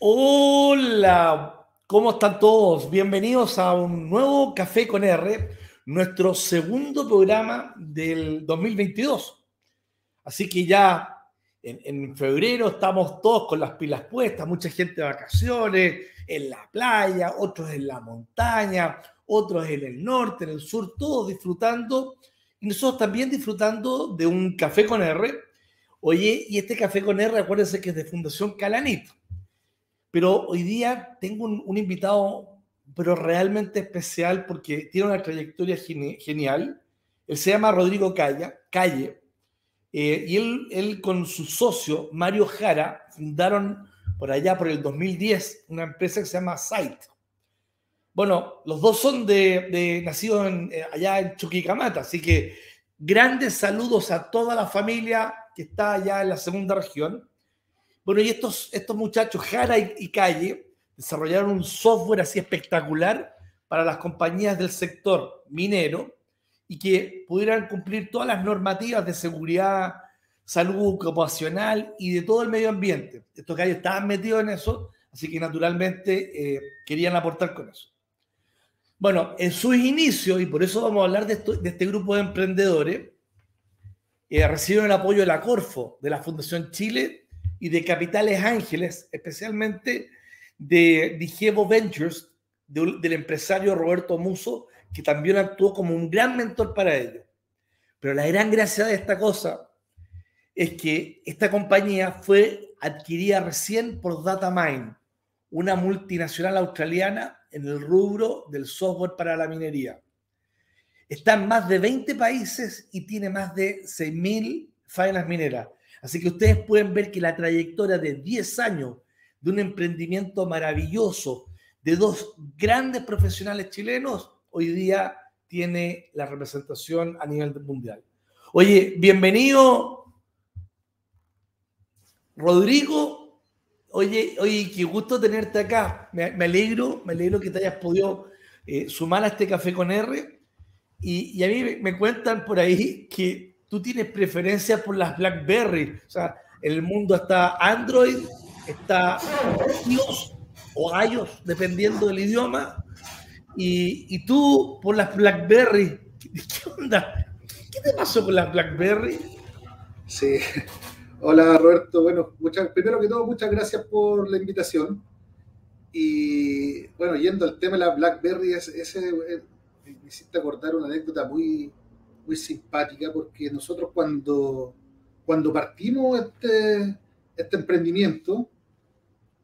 Hola, ¿cómo están todos? Bienvenidos a un nuevo Café con R, nuestro segundo programa del 2022. Así que ya en, febrero estamos todos con las pilas puestas, mucha gente de vacaciones, en la playa, otros en la montaña, otros en el norte, en el sur, todos disfrutando. Y nosotros también disfrutando de un café con R. Oye, y este café con R, acuérdense que es de Fundación Calanito. Pero hoy día tengo un, invitado, pero realmente especial porque tiene una trayectoria genial. Él se llama Rodrigo Calle, Calle eh, y él, él con su socio, Mario Jara, fundaron por allá por el 2010 una empresa que se llama Site. Bueno, los dos son de, nacidos eh, allá en Chuquicamata, así que grandes saludos a toda la familia que está allá en la segunda región. Bueno, y estos, estos muchachos, Jara y, Calle, desarrollaron un software así espectacular para las compañías del sector minero y que pudieran cumplir todas las normativas de seguridad, salud ocupacional y de todo el medio ambiente. Estos calles estaban metidos en eso, así que naturalmente eh, querían aportar con eso. Bueno, en sus inicios, y por eso vamos a hablar de, de este grupo de emprendedores, eh, recibieron el apoyo de la Corfo, de la Fundación Chile y de Capitales Ángeles, especialmente de Digevo Ventures, del empresario Roberto Muso, que también actuó como un gran mentor para ellos. Pero la gran gracia de esta cosa es que esta compañía fue adquirida recién por Datamine, una multinacional australiana en el rubro del software para la minería. Está en más de 20 países y tiene más de 6.000 faenas mineras. Así que ustedes pueden ver que la trayectoria de 10 años de un emprendimiento maravilloso de dos grandes profesionales chilenos, hoy día tiene la representación a nivel mundial. Oye, bienvenido, Rodrigo. Oye, oye, qué gusto tenerte acá. Me, alegro, me alegro que te hayas podido eh, sumar a este café con R. Y, y a mí me cuentan por ahí que tú tienes preferencia por las BlackBerry. O sea, en el mundo está Android, está iOS o iOS, dependiendo del idioma. Y, tú por las BlackBerry. ¿Qué onda? ¿Qué te pasó con las BlackBerry? Sí. Hola Roberto. Bueno, muchas, primero que todo, muchas gracias por la invitación. Y bueno, yendo al tema de la BlackBerry, ese, ese eh, me hiciste acordar una anécdota muy, muy simpática porque nosotros cuando, cuando partimos este, este emprendimiento,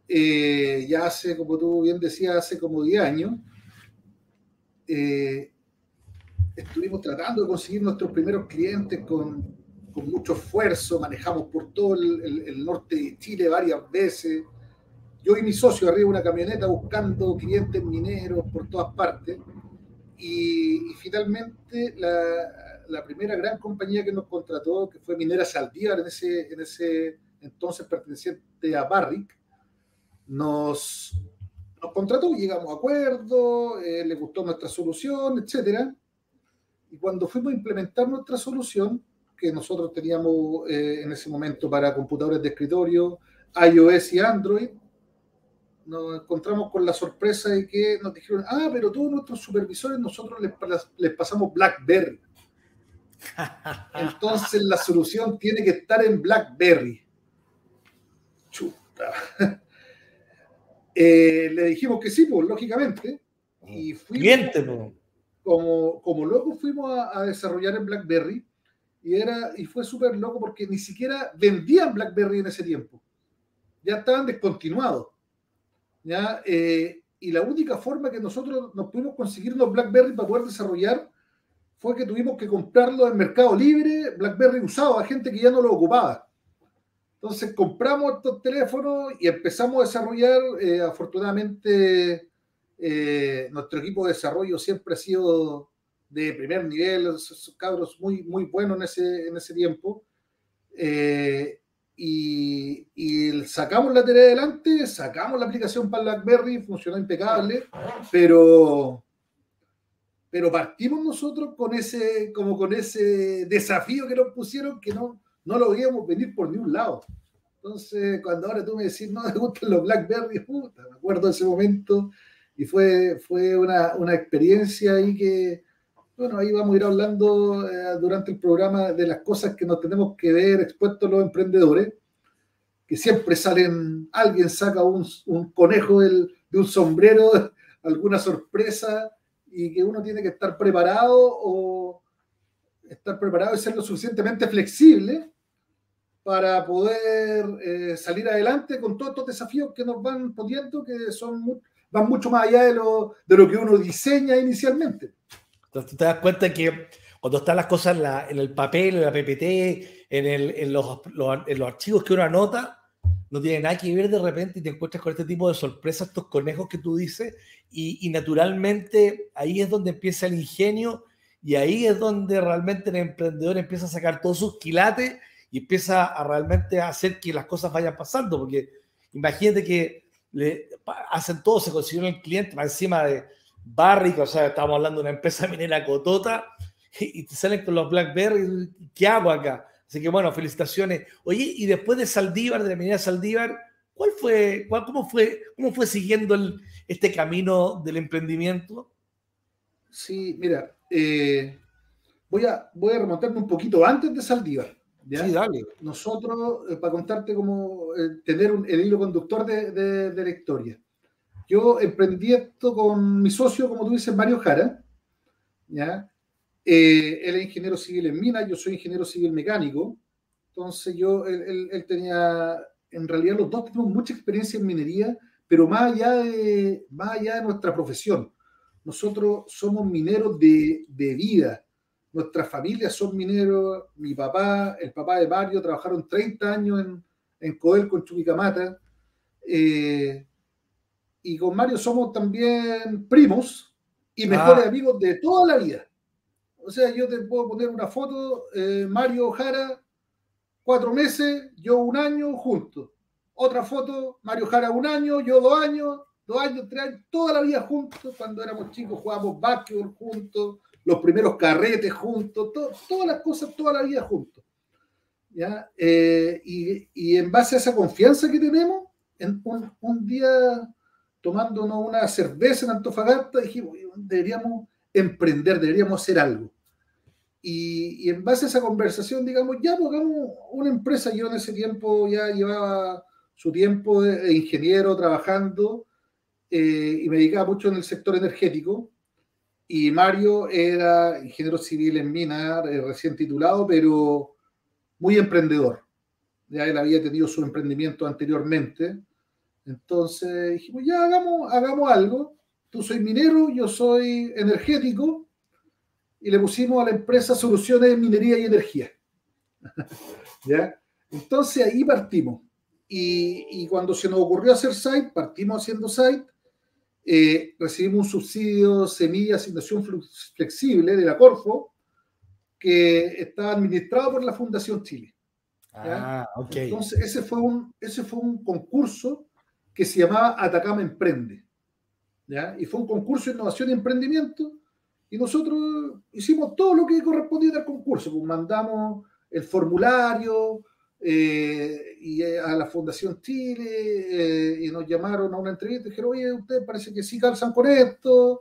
eh, ya hace, como tú bien decías, hace como 10 años, eh, estuvimos tratando de conseguir nuestros primeros clientes con, con mucho esfuerzo, manejamos por todo el, norte de Chile varias veces. Yo y mi socio arriba de una camioneta buscando clientes mineros por todas partes. Y, y finalmente la, la primera gran compañía que nos contrató, que fue Minera Saldívar, en ese, en ese entonces perteneciente a Barrick, nos, nos contrató, llegamos a acuerdo, eh, le gustó nuestra solución, etc. Y cuando fuimos a implementar nuestra solución, que nosotros teníamos eh, en ese momento para computadores de escritorio, iOS y Android, nos encontramos con la sorpresa de que nos dijeron, ah, pero todos nuestros supervisores nosotros les, les pasamos BlackBerry. Entonces la solución tiene que estar en BlackBerry. Chuta. Eh, le dijimos que sí, pues lógicamente. Y fuimos, como, como locos fuimos a, desarrollar en BlackBerry y, era, y fue súper loco porque ni siquiera vendían BlackBerry en ese tiempo. Ya estaban descontinuados. ¿ya? Eh, y la única forma que nosotros nos pudimos conseguir los BlackBerry para poder desarrollar fue que tuvimos que comprarlo en Mercado Libre, BlackBerry usado, a gente que ya no lo ocupaba. Entonces compramos estos teléfonos y empezamos a desarrollar. Eh, afortunadamente, eh, nuestro equipo de desarrollo siempre ha sido de primer nivel, esos cabros muy, muy buenos en ese, en ese tiempo. Eh, y, y, sacamos la tarea adelante, sacamos la aplicación para BlackBerry, funcionó impecable, pero pero partimos nosotros con ese, como con ese desafío que nos pusieron que no, no lo veíamos venir por ningún lado. Entonces, cuando ahora tú me decís, no, me gustan los Blackberry, puta, me acuerdo de ese momento y fue, fue una, una experiencia ahí que, bueno, ahí vamos a ir hablando eh, durante el programa de las cosas que nos tenemos que ver expuestos los emprendedores, que siempre salen, alguien saca un, un conejo del, de un sombrero, alguna sorpresa, y que uno tiene que estar preparado o estar preparado y ser lo suficientemente flexible para poder eh, salir adelante con todos estos desafíos que nos van poniendo, que son van mucho más allá de lo, de lo que uno diseña inicialmente. Entonces te das cuenta que cuando están las cosas en, el papel, en la PPT, en, el, en, los, en, los, archivos que uno anota, no tiene nada que ver de repente y te encuentras con este tipo de sorpresas, estos conejos que tú dices, y, naturalmente ahí es donde empieza el ingenio y ahí es donde realmente el emprendedor empieza a sacar todos sus quilates y empieza a realmente hacer que las cosas vayan pasando, porque imagínate que le hacen todo, se consiguieron el cliente, va encima de Barrick, o sea, estamos hablando de una empresa minera cotota, y, te salen con los Blackberry, ¿qué hago acá? Así que bueno, felicitaciones. Oye, y después de Saldívar, de la minera Saldívar, ¿cuál fue, cuál, cómo fue, cómo fue siguiendo el, este camino del emprendimiento? Sí, mira, eh, voy, a, voy a remontarme un poquito antes de Saldívar. Sí, dale. Nosotros, eh, para contarte cómo eh, tener un, el hilo conductor de, de, la historia. Yo emprendí esto con mi socio, como tú dices, Mario Jara. ¿ya? Eh, él es ingeniero civil en minas, yo soy ingeniero civil mecánico. Entonces yo, él, él, tenía, en realidad los dos tenemos mucha experiencia en minería, pero más allá de, más allá de nuestra profesión. Nosotros somos mineros de, de vida nuestras familias son mineros, mi papá, el papá de Mario, trabajaron 30 años en, en Coel con Chubicamata. Eh, y con Mario somos también primos y mejores ah. amigos de toda la vida. O sea, yo te puedo poner una foto, eh, Mario Jara, cuatro meses, yo un año juntos. Otra foto, Mario Jara un año, yo dos años, dos años, tres años, toda la vida juntos. Cuando éramos chicos jugábamos básquetbol juntos, los primeros carretes juntos, todas las cosas, toda la vida juntos. ¿ya? Eh, y, en base a esa confianza que tenemos, en un, día tomándonos una cerveza en Antofagasta, dijimos, deberíamos emprender, deberíamos hacer algo. Y, en base a esa conversación, digamos, ya pongamos pues, una empresa. Yo en ese tiempo ya llevaba su tiempo de, ingeniero trabajando eh, y me dedicaba mucho en el sector energético. Y Mario era ingeniero civil en Minar, eh, recién titulado, pero muy emprendedor. Ya él había tenido su emprendimiento anteriormente. Entonces dijimos, ya hagamos, hagamos algo. Tú soy minero, yo soy energético. Y le pusimos a la empresa soluciones de minería y energía. ¿Ya? Entonces ahí partimos. Y, y, cuando se nos ocurrió hacer site, partimos haciendo site eh, recibimos un subsidio semilla asignación flexible de la Corfo que está administrado por la Fundación Chile. Ah, Entonces, ese fue, un, ese fue un concurso que se llamaba Atacama Emprende. ¿Ya? Y fue un concurso de innovación y emprendimiento. Y nosotros hicimos todo lo que correspondía al concurso. Pues mandamos el formulario, eh, y eh, a la Fundación Chile eh, y nos llamaron a una entrevista y dijeron, oye, ustedes parece que sí calzan con esto,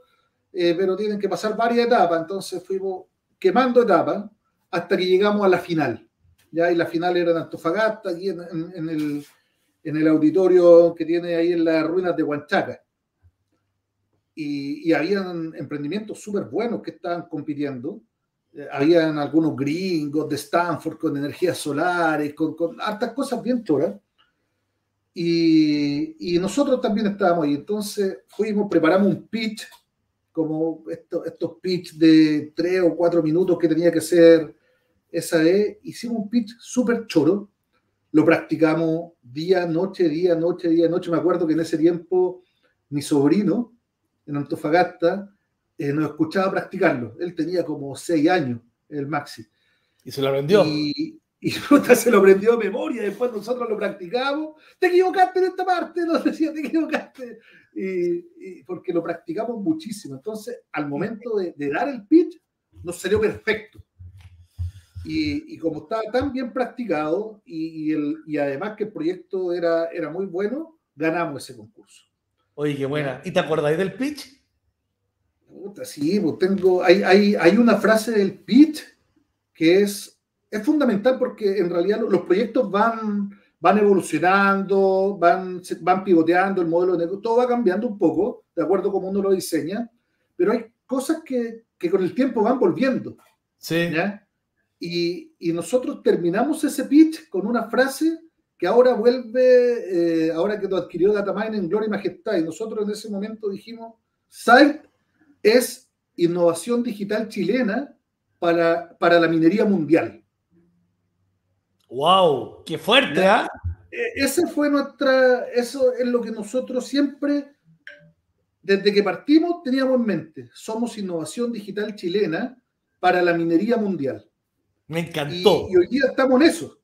pero tienen que pasar varias etapas. Entonces fuimos quemando etapas hasta que llegamos a la final. Ya, y la final era en Antofagasta, aquí en, el, en el auditorio que tiene ahí en las ruinas de Huanchaca. Y, y habían emprendimientos súper buenos que estaban compitiendo habían algunos gringos de Stanford con energías solares, con, con hartas cosas bien choras. Y, y, nosotros también estábamos ahí. Entonces fuimos, preparamos un pitch, como estos, estos pitch de tres o cuatro minutos que tenía que ser esa vez. Hicimos un pitch súper choro. Lo practicamos día, noche, día, noche, día, noche. Me acuerdo que en ese tiempo mi sobrino en Antofagasta eh, nos escuchaba practicarlo. Él tenía como seis años, el Maxi. Y se lo aprendió. Y, y se lo aprendió de memoria. Después nosotros lo practicamos. Te equivocaste en esta parte, nos decía, te equivocaste. Y, porque lo practicamos muchísimo. Entonces, al momento de, dar el pitch, nos salió perfecto. Y, como estaba tan bien practicado y, el, y, además que el proyecto era, era muy bueno, ganamos ese concurso. Oye, qué buena. ¿Y te acordáis del pitch? sí, pues tengo, hay, hay, hay, una frase del pitch que es, es fundamental porque en realidad los proyectos van, van evolucionando, van, van pivoteando, el modelo de negocio, todo va cambiando un poco, de acuerdo a cómo uno lo diseña, pero hay cosas que, que con el tiempo van volviendo. Sí. Y, y, nosotros terminamos ese pitch con una frase que ahora vuelve, eh, ahora que lo adquirió Datamine en Gloria y Majestad, y nosotros en ese momento dijimos, Site es innovación digital chilena para, para la minería mundial. ¡Wow! ¡Qué fuerte! ¿ah? E, ese fue nuestra, eso es lo que nosotros siempre, desde que partimos, teníamos en mente. Somos innovación digital chilena para la minería mundial. Me encantó. Y, hoy día estamos en eso.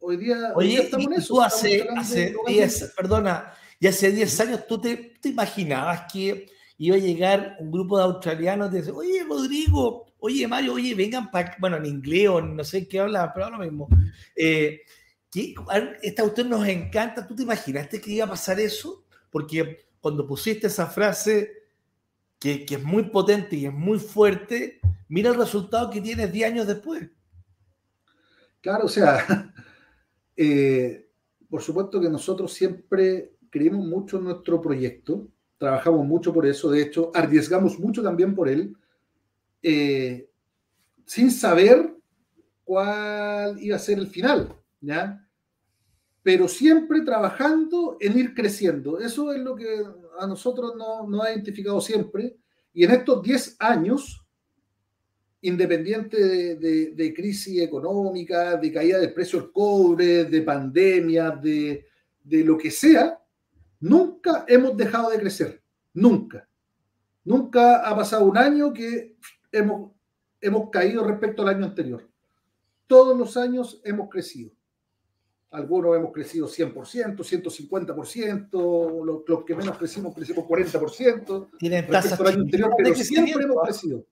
Hoy día, estamos en eso. Tú hace, hace 10, perdona, y hace 10 años tú te, te, imaginabas que iba a llegar un grupo de australianos y te decía, oye, Rodrigo, oye, Mario, oye, vengan para, bueno, en inglés o no sé qué habla, pero lo mismo. Eh, esta usted nos encanta. ¿Tú te imaginaste que iba a pasar eso? Porque cuando pusiste esa frase que, que es muy potente y es muy fuerte, mira el resultado que tienes 10 años después. Claro, o sea, eh, por supuesto que nosotros siempre creímos mucho en nuestro proyecto, trabajamos mucho por eso, de hecho, arriesgamos mucho también por él, eh, sin saber cuál iba a ser el final, ¿ya? Pero siempre trabajando en ir creciendo. Eso es lo que a nosotros nos ha identificado siempre. Y en estos 10 años, independiente de, crisis económica, de caída del precio del cobre, de pandemia, de, de lo que sea, nunca hemos dejado de crecer. Nunca. Nunca ha pasado un año que hemos, hemos caído respecto al año anterior. Todos los años hemos crecido. Algunos hemos crecido 100%, 150%, los, los que menos crecimos crecimos 40%. Tienen tasas al año anterior, pero siempre hemos ¿ah? crecido.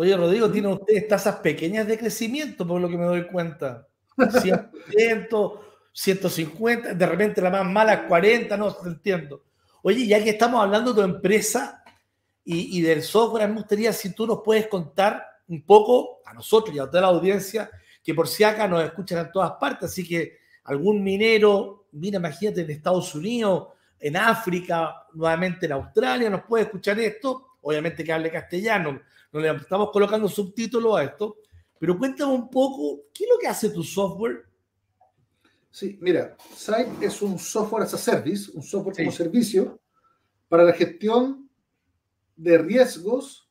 Oye, Rodrigo, tienen ustedes tasas pequeñas de crecimiento, por lo que me doy cuenta. 100%, 150, de repente la más mala 40, no, entiendo. Oye, ya que estamos hablando de tu empresa, y, del software, me gustaría si tú nos puedes contar un poco a nosotros y a toda la audiencia, que por si acá nos escuchan en todas partes, así que algún minero, mira, imagínate en Estados Unidos, en África, nuevamente en Australia, nos puede escuchar esto, obviamente que hable castellano, no le estamos colocando subtítulos a esto, pero cuéntame un poco, ¿qué es lo que hace tu software? Sí, mira, Site es un software as a service, un software como servicio para la gestión de riesgos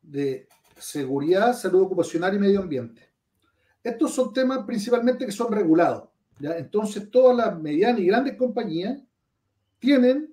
de seguridad, salud ocupacional y medio ambiente. Estos son temas principalmente que son regulados. ¿ya? Entonces, todas las medianas y grandes compañías tienen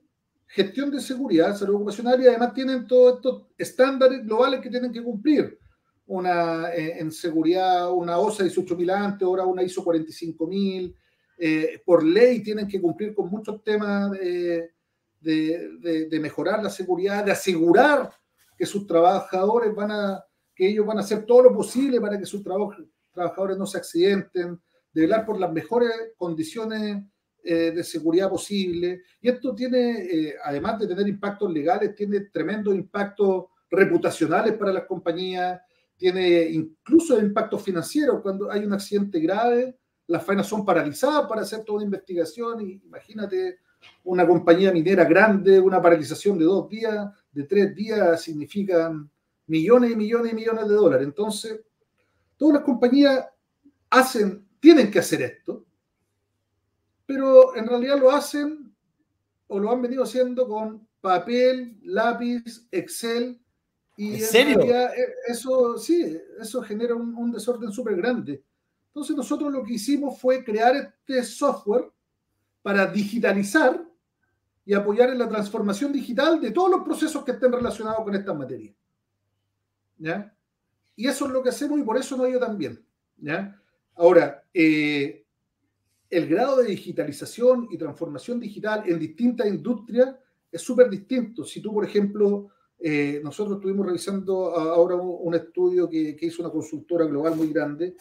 gestión de seguridad, salud ocupacional y además tienen todos estos estándares globales que tienen que cumplir. Una eh, en seguridad, una OSA 18.000 antes, ahora una ISO 45.000. Eh, por ley tienen que cumplir con muchos temas eh, de, mejorar la seguridad, de asegurar que sus trabajadores van a, que ellos van a hacer todo lo posible para que sus trabajadores no se accidenten, de velar por las mejores condiciones eh, de seguridad posible. Y esto tiene, eh, además de tener impactos legales, tiene tremendos impactos reputacionales para las compañías, tiene incluso impactos financieros. Cuando hay un accidente grave, las faenas son paralizadas para hacer toda una investigación imagínate una compañía minera grande, una paralización de dos días, de tres días, significan millones y millones y millones de dólares. Entonces, todas las compañías hacen, tienen que hacer esto, pero en realidad lo hacen o lo han venido haciendo con papel, lápiz, Excel. Y ¿En, serio? Eh, eso sí, eso genera un, un desorden súper grande. Entonces nosotros lo que hicimos fue crear este software para digitalizar y apoyar en la transformación digital de todos los procesos que estén relacionados con estas materias. ¿Ya? Y eso es lo que hacemos y por eso no ha ido tan bien. ¿ya? Ahora, eh, el grado de digitalización y transformación digital en distintas industrias es súper distinto. Si tú, por ejemplo, Eh, nosotros estuvimos revisando ahora un, estudio que, hizo una consultora global muy grande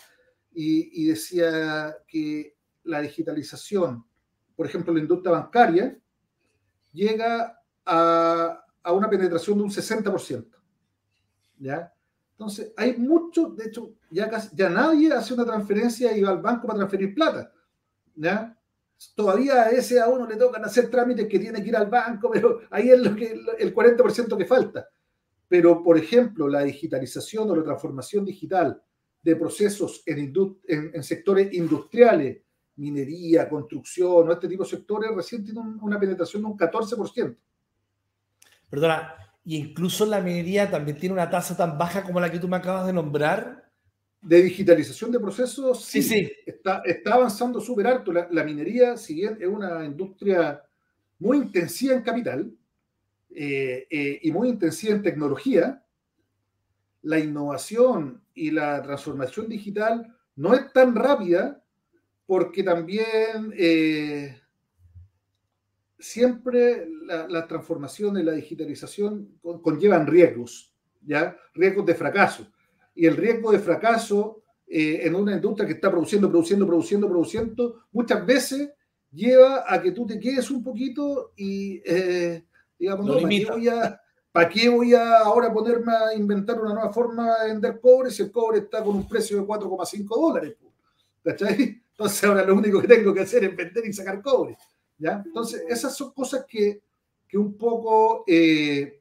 y, decía que la digitalización, por ejemplo, la industria bancaria, llega a, a una penetración de un 60%. ¿ya? Entonces, hay mucho, de hecho, ya, ya nadie hace una transferencia y va al banco para transferir plata. ¿Ya? Todavía a ese a uno le tocan hacer trámites que tiene que ir al banco, pero ahí es lo que, el 40% que falta. Pero, por ejemplo, la digitalización o la transformación digital de procesos en, sectores industriales, minería, construcción, o este tipo de sectores, recién tiene una penetración de un 14%. Perdona, y incluso la minería también tiene una tasa tan baja como la que tú me acabas de nombrar. De digitalización de procesos, sí, sí. Está, está avanzando súper alto. La, minería, si bien es una industria muy intensiva en capital eh, eh, y muy intensiva en tecnología, la innovación y la transformación digital no es tan rápida porque también eh, siempre la, la, transformación y la digitalización conllevan riesgos, ¿ya? Riesgos de fracaso. Y el riesgo de fracaso eh, en una industria que está produciendo, produciendo, produciendo, produciendo, muchas veces lleva a que tú te quedes un poquito y, eh, digamos, no, ¿para, qué voy a, ¿para qué voy a ahora ponerme a inventar una nueva forma de vender cobre si el cobre está con un precio de 4,5 dólares? ¿Cachai? Entonces ahora lo único que tengo que hacer es vender y sacar cobre. Entonces, esas son cosas que, un poco eh,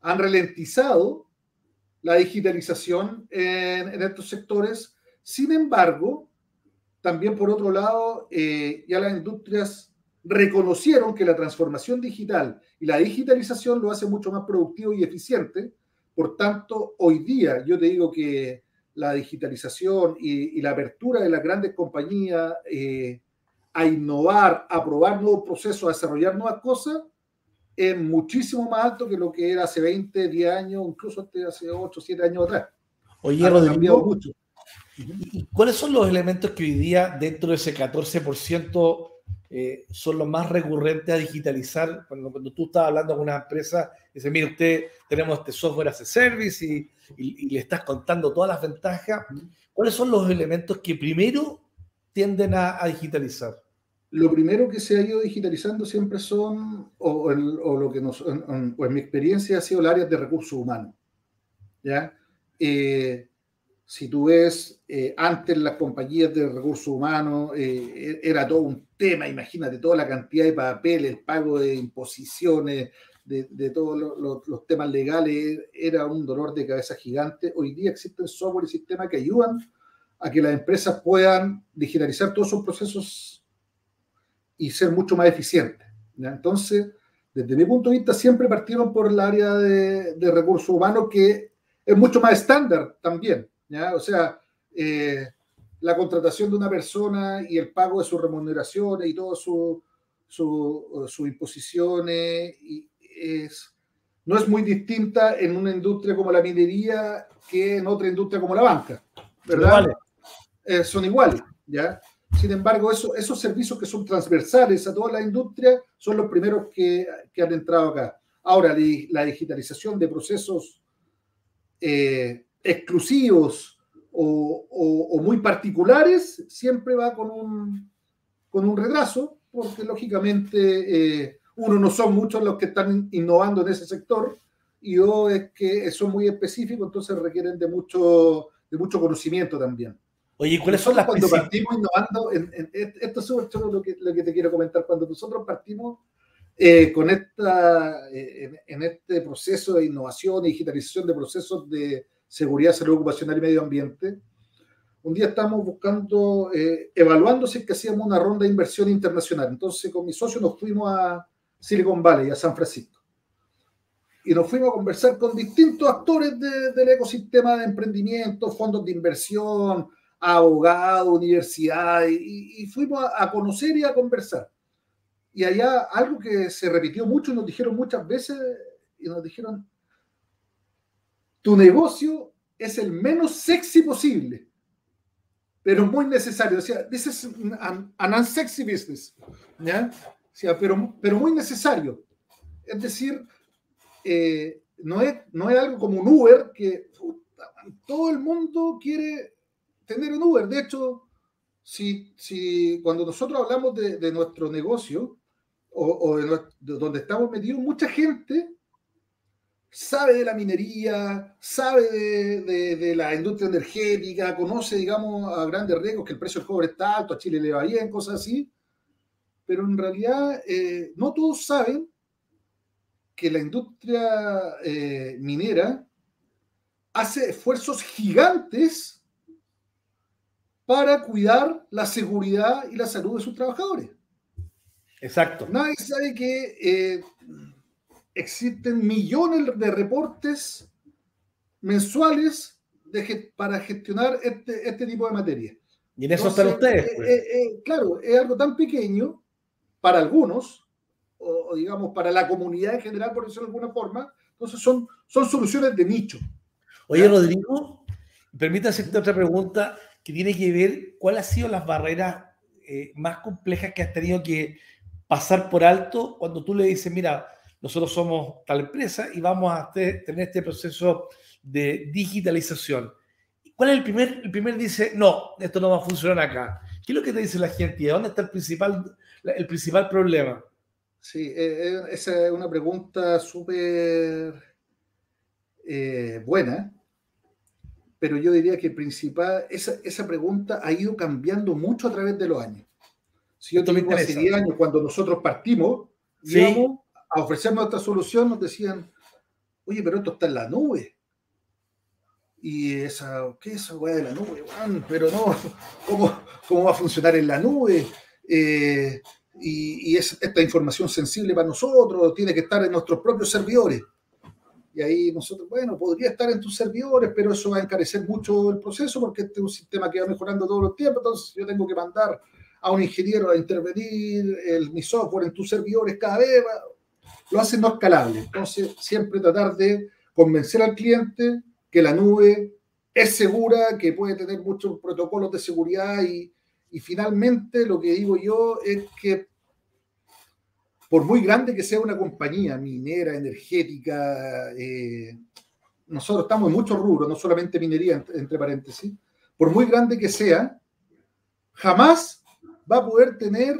han ralentizado la digitalización en, estos sectores. Sin embargo, también por otro lado, eh, ya las industrias reconocieron que la transformación digital y la digitalización lo hace mucho más productivo y eficiente. Por tanto, hoy día yo te digo que la digitalización y, la apertura de las grandes compañías eh, a innovar, a probar nuevos procesos, a desarrollar nuevas cosas, es muchísimo más alto que lo que era hace 20, 10 años, incluso hace 8, 7 años atrás. Oye, Rodrigo, mucho. ¿y cuáles son los elementos que hoy día, dentro de ese 14%, eh, son los más recurrentes a digitalizar? Cuando, cuando tú estás hablando con una empresa, dice, mire, usted tenemos este software as a service y, y le estás contando todas las ventajas. ¿Cuáles son los elementos que primero tienden a, digitalizar? Lo primero que se ha ido digitalizando siempre son, o, lo que nos, en, mi experiencia ha sido el área de recursos humanos. ¿ya? Eh, si tú ves, eh, antes las compañías de recursos humanos eh, era todo un tema, imagínate toda la cantidad de papeles, el pago de imposiciones, de, de todos los temas legales, era un dolor de cabeza gigante. Hoy día existen software y sistemas que ayudan a que las empresas puedan digitalizar todos sus procesos y ser mucho más eficientes. Entonces, desde mi punto de vista, siempre partieron por el área de, recursos humanos, que es mucho más estándar también. O sea, eh, la contratación de una persona y el pago de sus remuneraciones y todas sus su, imposiciones es, no es muy distinta en una industria como la minería que en otra industria como la banca. ¿Verdad? Eh, son iguales, ¿ya? Sin embargo, eso, esos servicios que son transversales a toda la industria son los primeros que, han entrado acá. Ahora, la digitalización de procesos eh, exclusivos o, muy particulares siempre va con un, retraso, porque lógicamente eh, uno no son muchos los que están innovando en ese sector y dos es que son muy específicos, entonces requieren de mucho conocimiento también. Oye, ¿cuáles son las Cuando partimos innovando, en, esto es súper chulo lo que, lo que te quiero comentar. Cuando nosotros partimos eh, con esta, eh, en, este proceso de innovación y digitalización de procesos de seguridad, salud ocupacional y medio ambiente, un día estábamos buscando, eh, evaluando si es que hacíamos una ronda de inversión internacional. Entonces, con mi socio nos fuimos a Silicon Valley, a San Francisco. Y nos fuimos a conversar con distintos actores del ecosistema de emprendimiento, fondos de inversión, abogados, universidades, y, fuimos a, conocer y a conversar. Y allá algo que se repitió mucho, nos dijeron muchas veces, y nos dijeron, tu negocio es el menos sexy posible, pero muy necesario. O sea, this is an, unsexy business, ¿ya? O sea, pero, pero muy necesario. Es decir, eh, no es, no es algo como un Uber que todo el mundo quiere tener un Uber. De hecho, si, si cuando nosotros hablamos de, nuestro negocio o, de, donde estamos metidos, mucha gente sabe de la minería, sabe de, la industria energética, conoce, digamos, a grandes riesgos que el precio del cobre está alto, a Chile le va bien, cosas así, pero en realidad eh, no todos saben que la industria eh, minera hace esfuerzos gigantes para cuidar la seguridad y la salud de sus trabajadores. Exacto. Nadie sabe que eh, existen millones de reportes mensuales para gestionar este, este, tipo de materia. Y en eso están ustedes. Eh, pues. eh, claro, es algo tan pequeño para algunos, o, digamos para la comunidad en general, por decirlo de alguna forma. Entonces son, son soluciones de nicho. Oye, Rodrigo, permítame hacerte otra pregunta que tiene que ver cuáles han sido las barreras más complejas que has tenido que pasar por alto cuando tú le dices, mira, nosotros somos tal empresa y vamos a tener este proceso de digitalización. ¿Cuál es el primer? El primer dice, no, esto no va a funcionar acá. ¿Qué es lo que te dice la gente? ¿Dónde está el principal, el principal problema? Sí, eh, eh, esa es una pregunta súper eh, buena, pero yo diría que principal, esa, esa pregunta ha ido cambiando mucho a través de los años. Si yo te digo hace 10 años, cuando nosotros partimos, íbamos a ofrecer nuestra solución, nos decían, oye, pero esto está en la nube. Y esa, ¿qué es esa weá de la nube? pero no, ¿cómo, ¿cómo, va a funcionar en la nube? Eh, y, y es esta información sensible para nosotros, tiene que estar en nuestros propios servidores. Y ahí nosotros, bueno, podría estar en tus servidores, pero eso va a encarecer mucho el proceso porque este es un sistema que va mejorando todos los tiempos, entonces yo tengo que mandar a un ingeniero a intervenir el, mi software en tus servidores cada vez, lo hace no escalable. Entonces, siempre tratar de convencer al cliente que la nube es segura, que puede tener muchos protocolos de seguridad y, y finalmente lo que digo yo es que por muy grande que sea una compañía minera, energética, eh, nosotros estamos en muchos rubros, no solamente minería, entre paréntesis, por muy grande que sea, jamás va a poder tener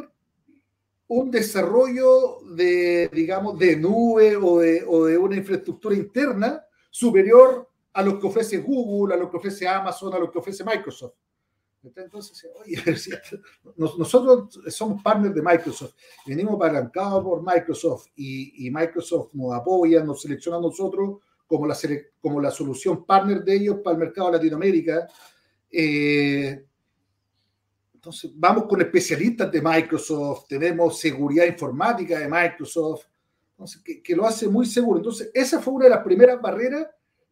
un desarrollo de, digamos, de nube o de, o de una infraestructura interna superior a lo que ofrece Google, a lo que ofrece Amazon, a lo que ofrece Microsoft. Entonces, oye, nosotros somos partners de Microsoft, venimos apalancados por Microsoft y, y, Microsoft nos apoya, nos selecciona a nosotros como la, como la solución partner de ellos para el mercado de Latinoamérica. Eh, entonces, vamos con especialistas de Microsoft, tenemos seguridad informática de Microsoft, entonces, que, lo hace muy seguro. Entonces, esa fue una de las primeras barreras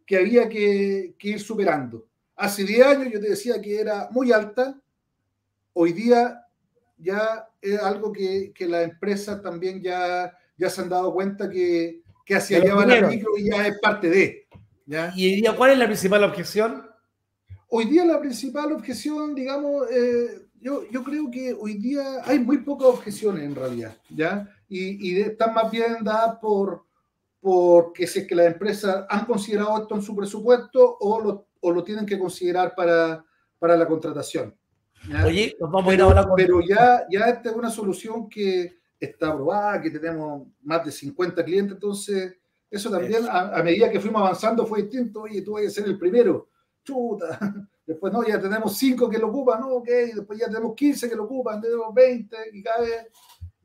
que había que, ir superando. Hace 10 años yo te decía que era muy alta, hoy día ya es algo que, que las empresas también ya, ya se han dado cuenta que, que hacia allá va la micro y ya es parte de. ¿ya? ¿Y hoy día cuál es la principal objeción? Hoy día la principal objeción, digamos, eh, yo, yo creo que hoy día hay muy pocas objeciones en realidad, ¿ya? Y, y están más bien dadas por, porque si es que las empresas han considerado esto en su presupuesto o lo, o lo tienen que considerar para, para la contratación. Oye, nos vamos a ir ahora Pero ya, ya esta es una solución que está aprobada, que tenemos más de 50 clientes, entonces eso también A, a, medida que fuimos avanzando fue distinto, oye, tú vas a ser el primero, chuta, después no, ya tenemos 5 que lo ocupan, no, ok, después ya tenemos 15 que lo ocupan, tenemos 20 y cada vez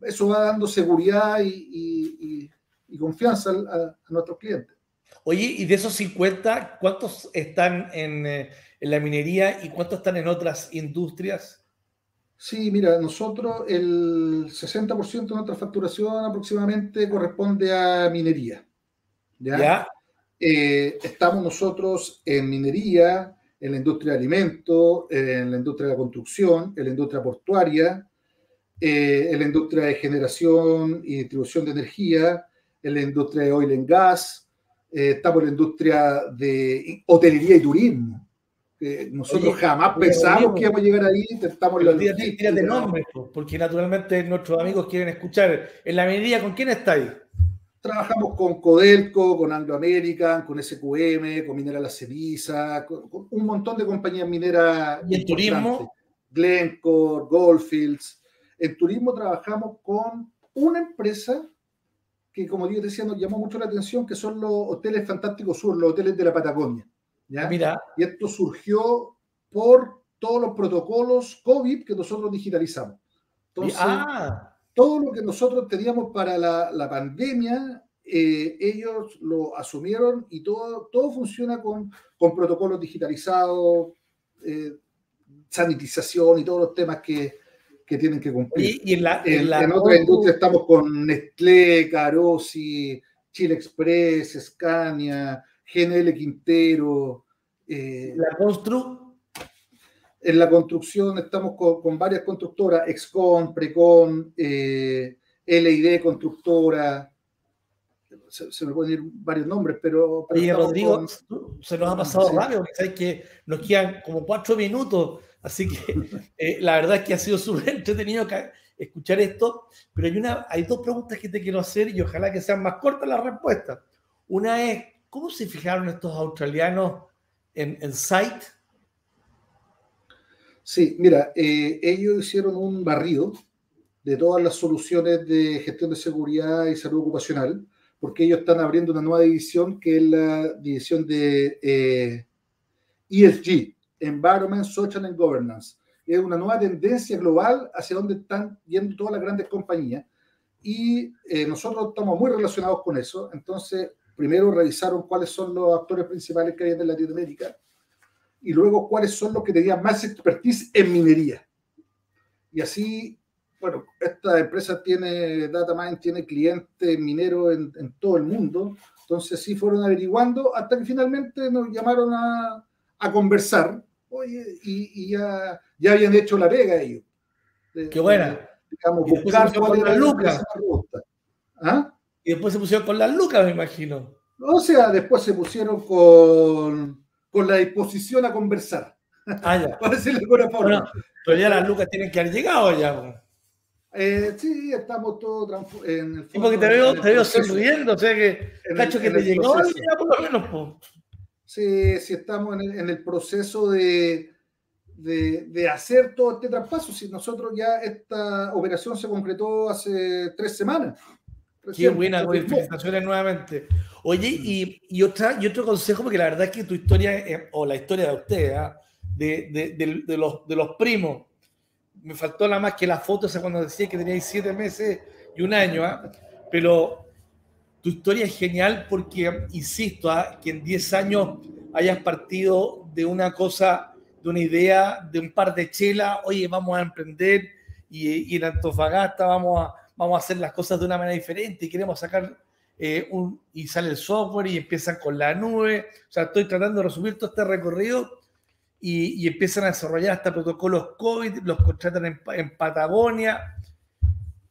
eso va dando seguridad y, y, confianza a, nuestros clientes. Oye, y de esos 50, ¿cuántos están en, eh, en la minería y cuántos están en otras industrias? Sí, mira, nosotros el 60% de nuestra facturación aproximadamente corresponde a minería. ¿Ya? Eh, estamos nosotros en minería, en la industria de alimentos, en la industria de la construcción, en la industria portuaria, eh, en la industria de generación y distribución de energía, en la industria de oil and gas, eh, estamos en la industria de hotelería y turismo. nosotros jamás pensamos que íbamos a llegar ahí, estamos en la industria. de nombre, porque naturalmente nuestros amigos quieren escuchar. En la minería, ¿con quién estáis? Trabajamos con Codelco, con Anglo American, con SQM, con Minera La Ceniza, con, un montón de compañías mineras. ¿Y en turismo? Glencore, Goldfields. En turismo trabajamos con una empresa que, como yo decía, nos llamó mucho la atención, que son los hoteles Fantásticos Sur, los hoteles de la Patagonia. ¿ya? Mira. Y esto surgió por todos los protocolos COVID que nosotros digitalizamos. Entonces, ah todo lo que nosotros teníamos para la, pandemia, eh, ellos lo asumieron y todo, todo funciona con, con protocolos digitalizados, eh, sanitización y todos los temas que, que tienen que cumplir. Y, en, la, en, otra industria estamos con Nestlé, Carosi, Chile Express, Scania, GNL Quintero. Eh, la Constru en la construcción estamos con, varias constructoras, Excon, Precon, eh, LID Constructora, se, me pueden ir varios nombres, pero... Oye, Rodrigo, se nos ha pasado rápido, sabes que nos quedan como cuatro minutos, así que eh, la verdad es que ha sido súper entretenido escuchar esto, pero hay, una, hay dos preguntas que te quiero hacer y ojalá que sean más cortas las respuestas. Una es, ¿cómo se fijaron estos australianos en, en Site? Sí, mira, eh, ellos hicieron un barrido de todas las soluciones de gestión de seguridad y salud ocupacional, porque ellos están abriendo una nueva división que es la división de ESG, eh, e Environment, Social and Governance. Es una nueva tendencia global hacia donde están yendo todas las grandes compañías y eh, nosotros estamos muy relacionados con eso. Entonces, primero revisaron cuáles son los actores principales que hay en Latinoamérica y luego cuáles son los que tenían más expertise en minería. Y así, bueno, esta empresa tiene, DataMine tiene clientes mineros en, en, todo el mundo, entonces sí fueron averiguando hasta que finalmente nos llamaron a, a conversar, oye, y, y ya, ya, habían hecho la pega ellos. Qué buena. digamos, buscar cuál era la ¿Ah? Y después se pusieron con las lucas, me imagino. O sea, después se pusieron con con la disposición a conversar. Ah, ya. Para decirlo de alguna forma. pero ya las lucas tienen que haber llegado ya. Eh, sí, estamos todos en el fondo, porque te veo, te veo sonriendo, o sea que, cacho que te llegó ya por lo menos. Sí, estamos en el, en el proceso de, de, de, hacer todo este traspaso. Si nosotros ya esta operación se concretó hace tres semamas. Qué buena, felicitaciones nuevamente. Oye, y, y, otra, y otro consejo, porque la verdad es que tu historia, o la historia de ustedes, ¿ah? de, de, de, los, de los primos, me faltó nada más que la foto cuando decía que teníais siete meses y un año, ¿ah? pero tu historia es genial porque, insisto, ¿ah? que en 10 años hayas partido de una cosa, de una idea, de un par de chelas, oye, vamos a emprender y, y en Antofagasta vamos a, vamos a hacer las cosas de una manera diferente y queremos sacar eh, un, y sale el software y empiezan con la nube. O sea, estoy tratando de resumir todo este recorrido y, y empiezan a desarrollar hasta protocolos COVID, los contratan en, Patagonia.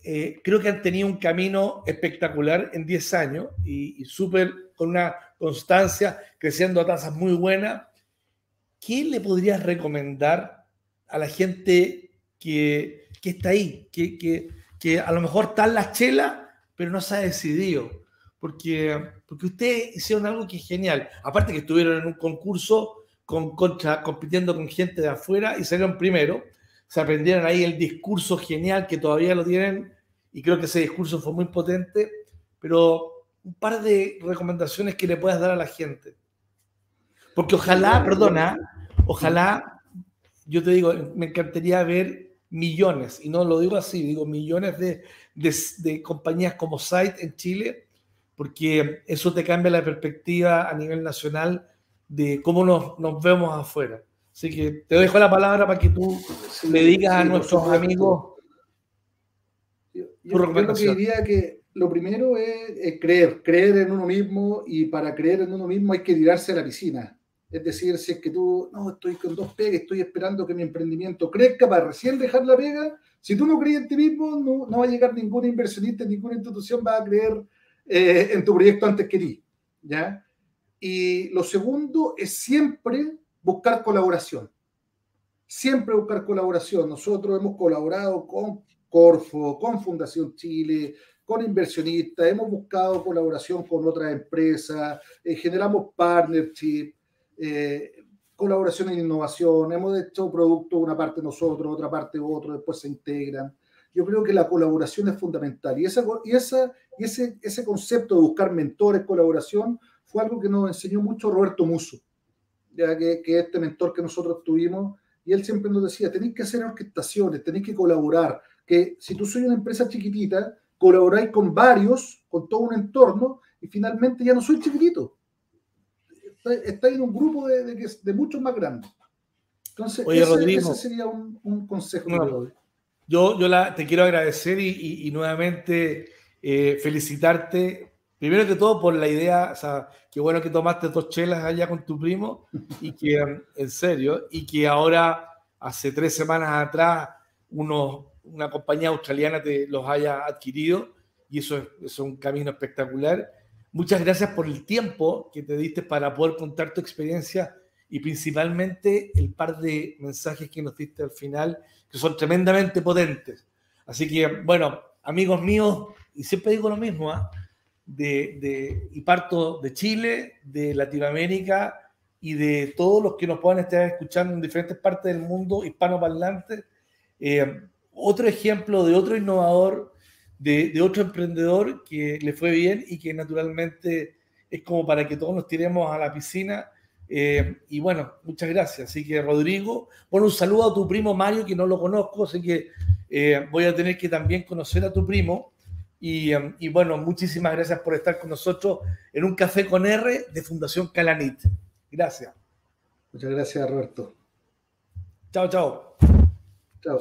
Eh, creo que han tenido un camino espectacular en 10 años y, y súper con una constancia, creciendo a tasas muy buenas. ¿Qué le podrías recomendar a la gente que, que está ahí, que, que, que, a lo mejor está en la chela, pero no se ha decidido? porque, porque ustedes hicieron algo que es genial. Aparte que estuvieron en un concurso con, compitiendo con gente de afuera y salieron primero. Se aprendieron ahí el discurso genial que todavía lo tienen y creo que ese discurso fue muy potente. Pero un par de recomendaciones que le puedas dar a la gente. Porque ojalá, perdona, ojalá, yo te digo, me encantaría ver millones, y no lo digo así, digo millones de, de, de compañías como Site en Chile porque eso te cambia la perspectiva a nivel nacional de cómo nos, nos vemos afuera. Así que te dejo la palabra para que tú le digas a nuestros amigos yo, yo, lo que diría que lo primero es, creer, creer en uno mismo y para creer en uno mismo hay que tirarse a la piscina. Es decir, si es que tú, no, estoy con dos pegas, estoy esperando que mi emprendimiento crezca para recién dejar la pega, si tú no crees en ti mismo, no, no va a llegar ningún inversionista, ninguna institución va a creer eh, en tu proyecto antes que ti. ¿ya? Y lo segundo es siempre buscar colaboración. Siempre buscar colaboración. Nosotros hemos colaborado con Corfo, con Fundación Chile, con inversionistas, hemos buscado colaboración con otras empresas, eh, generamos partnership, eh, colaboración en innovación, hemos hecho productos, una parte nosotros, otra parte otro, después se integran. Yo creo que la colaboración es fundamental y, esa, y, esa, y ese, ese concepto de buscar mentores, colaboración, fue algo que nos enseñó mucho Roberto Muso, ya que, que este mentor que nosotros tuvimos, y él siempre nos decía, tenéis que hacer orquestaciones, tenéis que colaborar, que si tú soy una empresa chiquitita, colaboráis con varios, con todo un entorno, y finalmente ya no soy chiquitito. Estáis en un grupo de, de, muchos más grandes. Entonces, ese, sería un, consejo Yo, yo la, te quiero agradecer y, y, nuevamente eh, felicitarte, primero que todo por la idea, o sea, qué bueno que tomaste dos chelas allá con tu primo y que, en serio, y que ahora, hace tres semanas atrás, unos una compañía australiana te los haya adquirido y eso es, un camino espectacular. Muchas gracias por el tiempo que te diste para poder contar tu experiencia y principalmente el par de mensajes que nos diste al final, que son tremendamente potentes. Así que, bueno, amigos míos, y siempre digo lo mismo, ¿ah? De, y parto de Chile, de Latinoamérica y de todos los que nos puedan estar escuchando en diferentes partes del mundo hispanoparlante. Eh, otro ejemplo de otro innovador, de, otro emprendedor que le fue bien y que naturalmente es como para que todos nos tiremos a la piscina. Eh, y bueno, muchas gracias. Así que Rodrigo, bueno, un saludo a tu primo Mario, que no lo conozco, así que eh, voy a tener que también conocer a tu primo. Y, um, y, bueno, muchísimas gracias por estar con nosotros en un café con R de Fundación Calanit. Gracias. Muchas gracias, Roberto. Chao, chao.